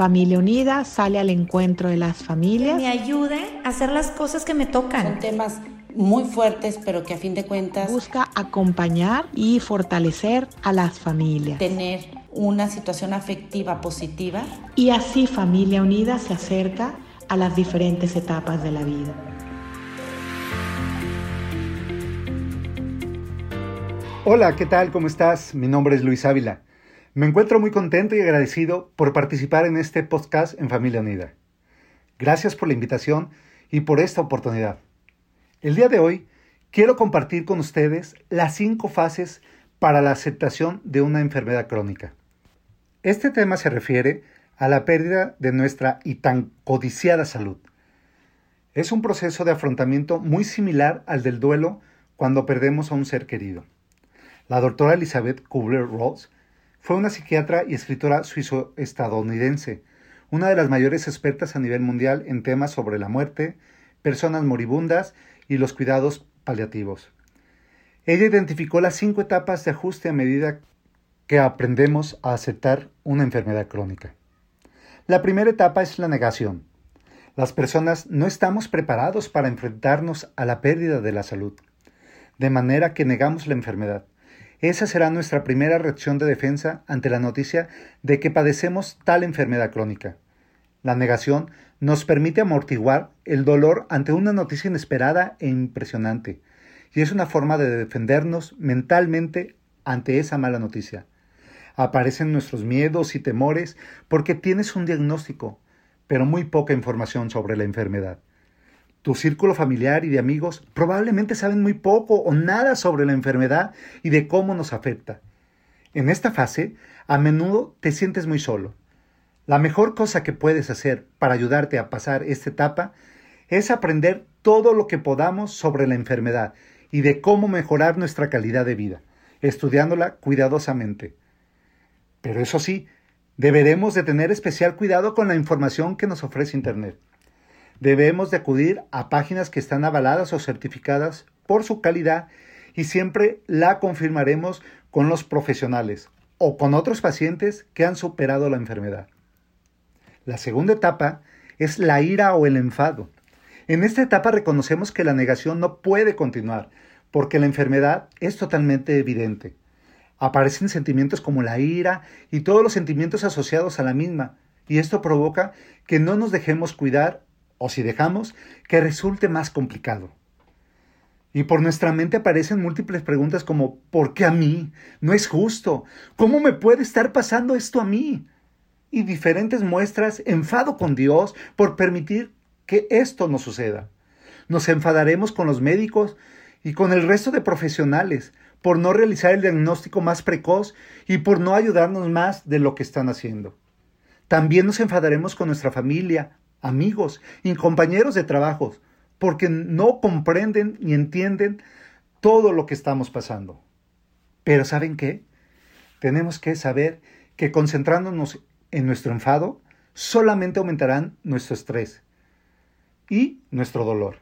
Familia Unida sale al encuentro de las familias. Que me ayude a hacer las cosas que me tocan. Son temas muy fuertes, pero que a fin de cuentas busca acompañar y fortalecer a las familias. Tener una situación afectiva positiva. Y así Familia Unida se acerca a las diferentes etapas de la vida. Hola, ¿qué tal? ¿Cómo estás? Mi nombre es Luis Ávila. Me encuentro muy contento y agradecido por participar en este podcast en Familia Unida. Gracias por la invitación y por esta oportunidad. El día de hoy quiero compartir con ustedes las cinco fases para la aceptación de una enfermedad crónica. Este tema se refiere a la pérdida de nuestra y tan codiciada salud. Es un proceso de afrontamiento muy similar al del duelo cuando perdemos a un ser querido. La doctora Elizabeth Kubler-Ross fue una psiquiatra y escritora suizo-estadounidense, una de las mayores expertas a nivel mundial en temas sobre la muerte, personas moribundas y los cuidados paliativos. Ella identificó las cinco etapas de ajuste a medida que aprendemos a aceptar una enfermedad crónica. La primera etapa es la negación. Las personas no estamos preparados para enfrentarnos a la pérdida de la salud, de manera que negamos la enfermedad. Esa será nuestra primera reacción de defensa ante la noticia de que padecemos tal enfermedad crónica. La negación nos permite amortiguar el dolor ante una noticia inesperada e impresionante, y es una forma de defendernos mentalmente ante esa mala noticia. Aparecen nuestros miedos y temores porque tienes un diagnóstico, pero muy poca información sobre la enfermedad. Tu círculo familiar y de amigos probablemente saben muy poco o nada sobre la enfermedad y de cómo nos afecta. En esta fase, a menudo te sientes muy solo. La mejor cosa que puedes hacer para ayudarte a pasar esta etapa es aprender todo lo que podamos sobre la enfermedad y de cómo mejorar nuestra calidad de vida, estudiándola cuidadosamente. Pero eso sí, deberemos de tener especial cuidado con la información que nos ofrece Internet debemos de acudir a páginas que están avaladas o certificadas por su calidad y siempre la confirmaremos con los profesionales o con otros pacientes que han superado la enfermedad. La segunda etapa es la ira o el enfado. En esta etapa reconocemos que la negación no puede continuar porque la enfermedad es totalmente evidente. Aparecen sentimientos como la ira y todos los sentimientos asociados a la misma, y esto provoca que no nos dejemos cuidar o si dejamos, que resulte más complicado. Y por nuestra mente aparecen múltiples preguntas como ¿por qué a mí? No es justo. ¿Cómo me puede estar pasando esto a mí? Y diferentes muestras enfado con Dios por permitir que esto no suceda. Nos enfadaremos con los médicos y con el resto de profesionales por no realizar el diagnóstico más precoz y por no ayudarnos más de lo que están haciendo. También nos enfadaremos con nuestra familia, amigos y compañeros de trabajo, porque no comprenden ni entienden todo lo que estamos pasando. Pero ¿saben qué? Tenemos que saber que concentrándonos en nuestro enfado, solamente aumentarán nuestro estrés y nuestro dolor.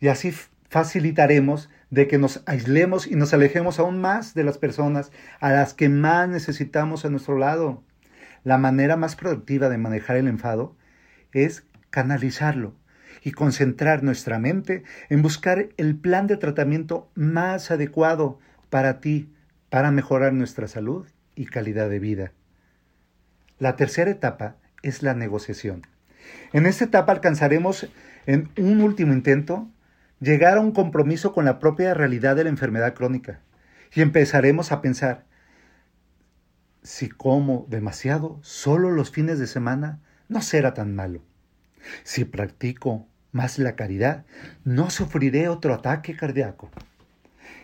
Y así facilitaremos de que nos aislemos y nos alejemos aún más de las personas a las que más necesitamos a nuestro lado. La manera más productiva de manejar el enfado es canalizarlo y concentrar nuestra mente en buscar el plan de tratamiento más adecuado para ti, para mejorar nuestra salud y calidad de vida. La tercera etapa es la negociación. En esta etapa alcanzaremos en un último intento llegar a un compromiso con la propia realidad de la enfermedad crónica y empezaremos a pensar, si como demasiado solo los fines de semana, no será tan malo. Si practico más la caridad, no sufriré otro ataque cardíaco.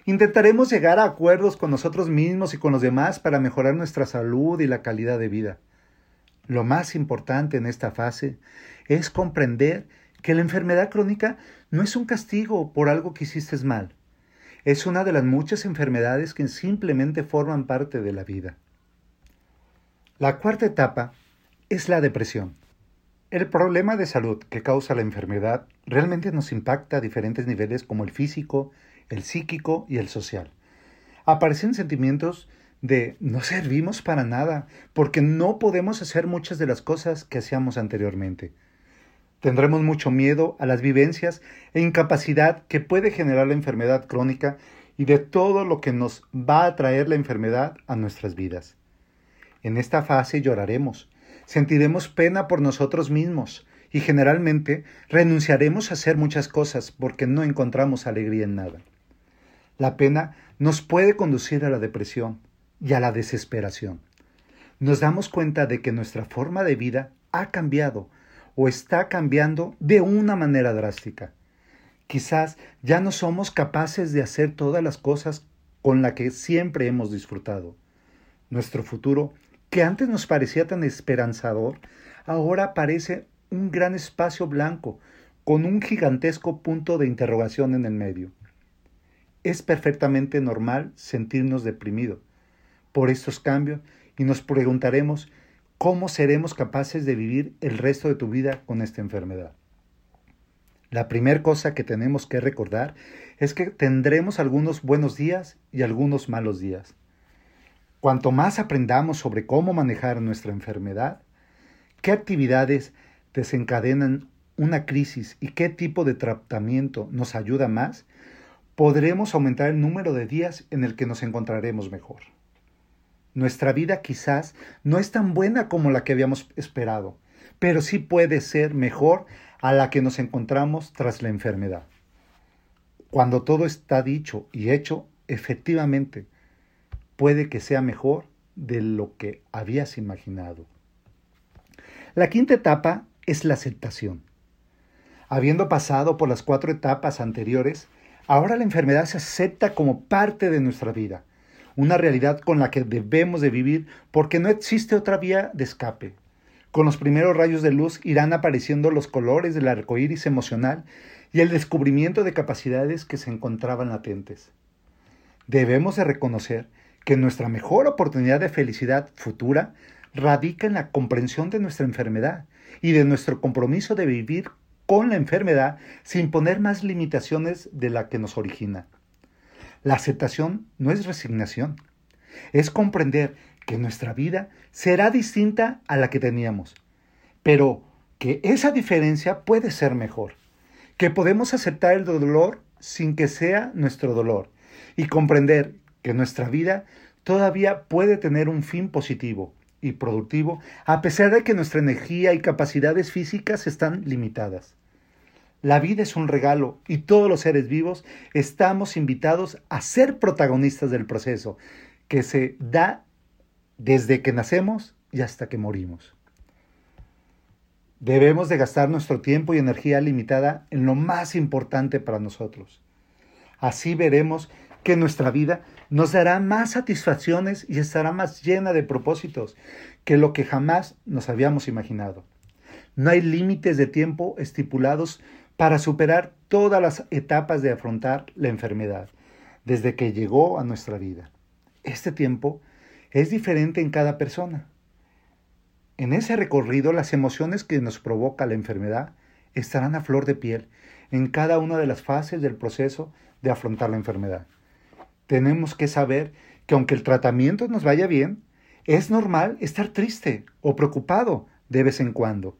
Intentaremos llegar a acuerdos con nosotros mismos y con los demás para mejorar nuestra salud y la calidad de vida. Lo más importante en esta fase es comprender que la enfermedad crónica no es un castigo por algo que hiciste mal. Es una de las muchas enfermedades que simplemente forman parte de la vida. La cuarta etapa es la depresión. El problema de salud que causa la enfermedad realmente nos impacta a diferentes niveles como el físico, el psíquico y el social. Aparecen sentimientos de no servimos para nada, porque no podemos hacer muchas de las cosas que hacíamos anteriormente. Tendremos mucho miedo a las vivencias e incapacidad que puede generar la enfermedad crónica y de todo lo que nos va a traer la enfermedad a nuestras vidas. En esta fase lloraremos, sentiremos pena por nosotros mismos y generalmente renunciaremos a hacer muchas cosas porque no encontramos alegría en nada. La pena nos puede conducir a la depresión y a la desesperación. Nos damos cuenta de que nuestra forma de vida ha cambiado o está cambiando de una manera drástica. Quizás ya no somos capaces de hacer todas las cosas con las que siempre hemos disfrutado. Nuestro futuro, que antes nos parecía tan esperanzador, ahora parece un gran espacio blanco con un gigantesco punto de interrogación en el medio. Es perfectamente normal sentirnos deprimidos por estos cambios y nos preguntaremos ¿Cómo seremos capaces de vivir el resto de tu vida con esta enfermedad? La primera cosa que tenemos que recordar es que tendremos algunos buenos días y algunos malos días. Cuanto más aprendamos sobre cómo manejar nuestra enfermedad, qué actividades desencadenan una crisis y qué tipo de tratamiento nos ayuda más, podremos aumentar el número de días en el que nos encontraremos mejor. Nuestra vida quizás no es tan buena como la que habíamos esperado, pero sí puede ser mejor a la que nos encontramos tras la enfermedad. Cuando todo está dicho y hecho, efectivamente, puede que sea mejor de lo que habías imaginado. La quinta etapa es la aceptación. Habiendo pasado por las cuatro etapas anteriores, ahora la enfermedad se acepta como parte de nuestra vida una realidad con la que debemos de vivir porque no existe otra vía de escape. Con los primeros rayos de luz irán apareciendo los colores del arco iris emocional y el descubrimiento de capacidades que se encontraban latentes. Debemos de reconocer que nuestra mejor oportunidad de felicidad futura radica en la comprensión de nuestra enfermedad y de nuestro compromiso de vivir con la enfermedad sin poner más limitaciones de la que nos origina. La aceptación no es resignación, es comprender que nuestra vida será distinta a la que teníamos, pero que esa diferencia puede ser mejor, que podemos aceptar el dolor sin que sea nuestro dolor y comprender que nuestra vida todavía puede tener un fin positivo y productivo a pesar de que nuestra energía y capacidades físicas están limitadas. La vida es un regalo y todos los seres vivos estamos invitados a ser protagonistas del proceso que se da desde que nacemos y hasta que morimos. Debemos de gastar nuestro tiempo y energía limitada en lo más importante para nosotros. Así veremos que nuestra vida nos dará más satisfacciones y estará más llena de propósitos que lo que jamás nos habíamos imaginado. No hay límites de tiempo estipulados para superar todas las etapas de afrontar la enfermedad, desde que llegó a nuestra vida. Este tiempo es diferente en cada persona. En ese recorrido las emociones que nos provoca la enfermedad estarán a flor de piel en cada una de las fases del proceso de afrontar la enfermedad. Tenemos que saber que aunque el tratamiento nos vaya bien, es normal estar triste o preocupado de vez en cuando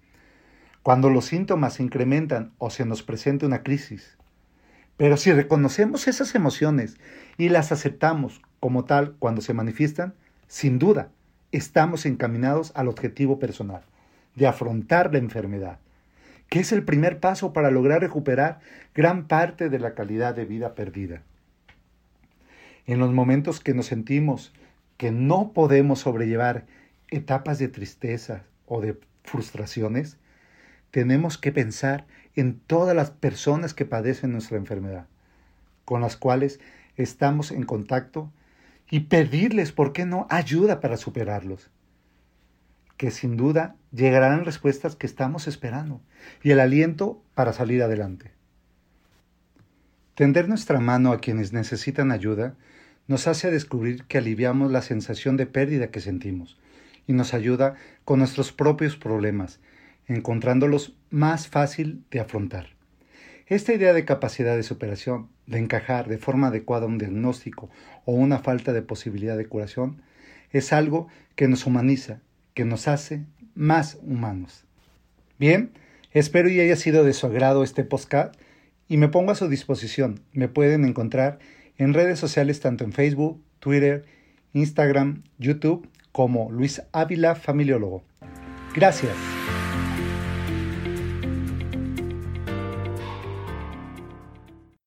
cuando los síntomas se incrementan o se nos presenta una crisis. Pero si reconocemos esas emociones y las aceptamos como tal cuando se manifiestan, sin duda estamos encaminados al objetivo personal, de afrontar la enfermedad, que es el primer paso para lograr recuperar gran parte de la calidad de vida perdida. En los momentos que nos sentimos que no podemos sobrellevar etapas de tristeza o de frustraciones, tenemos que pensar en todas las personas que padecen nuestra enfermedad, con las cuales estamos en contacto y pedirles, ¿por qué no?, ayuda para superarlos. Que sin duda llegarán respuestas que estamos esperando y el aliento para salir adelante. Tender nuestra mano a quienes necesitan ayuda nos hace descubrir que aliviamos la sensación de pérdida que sentimos y nos ayuda con nuestros propios problemas encontrándolos más fácil de afrontar. Esta idea de capacidad de superación de encajar de forma adecuada un diagnóstico o una falta de posibilidad de curación, es algo que nos humaniza, que nos hace más humanos. Bien, espero y haya sido de su agrado este podcast y me pongo a su disposición. Me pueden encontrar en redes sociales tanto en Facebook, Twitter, Instagram, YouTube como Luis Ávila Familiólogo. Gracias.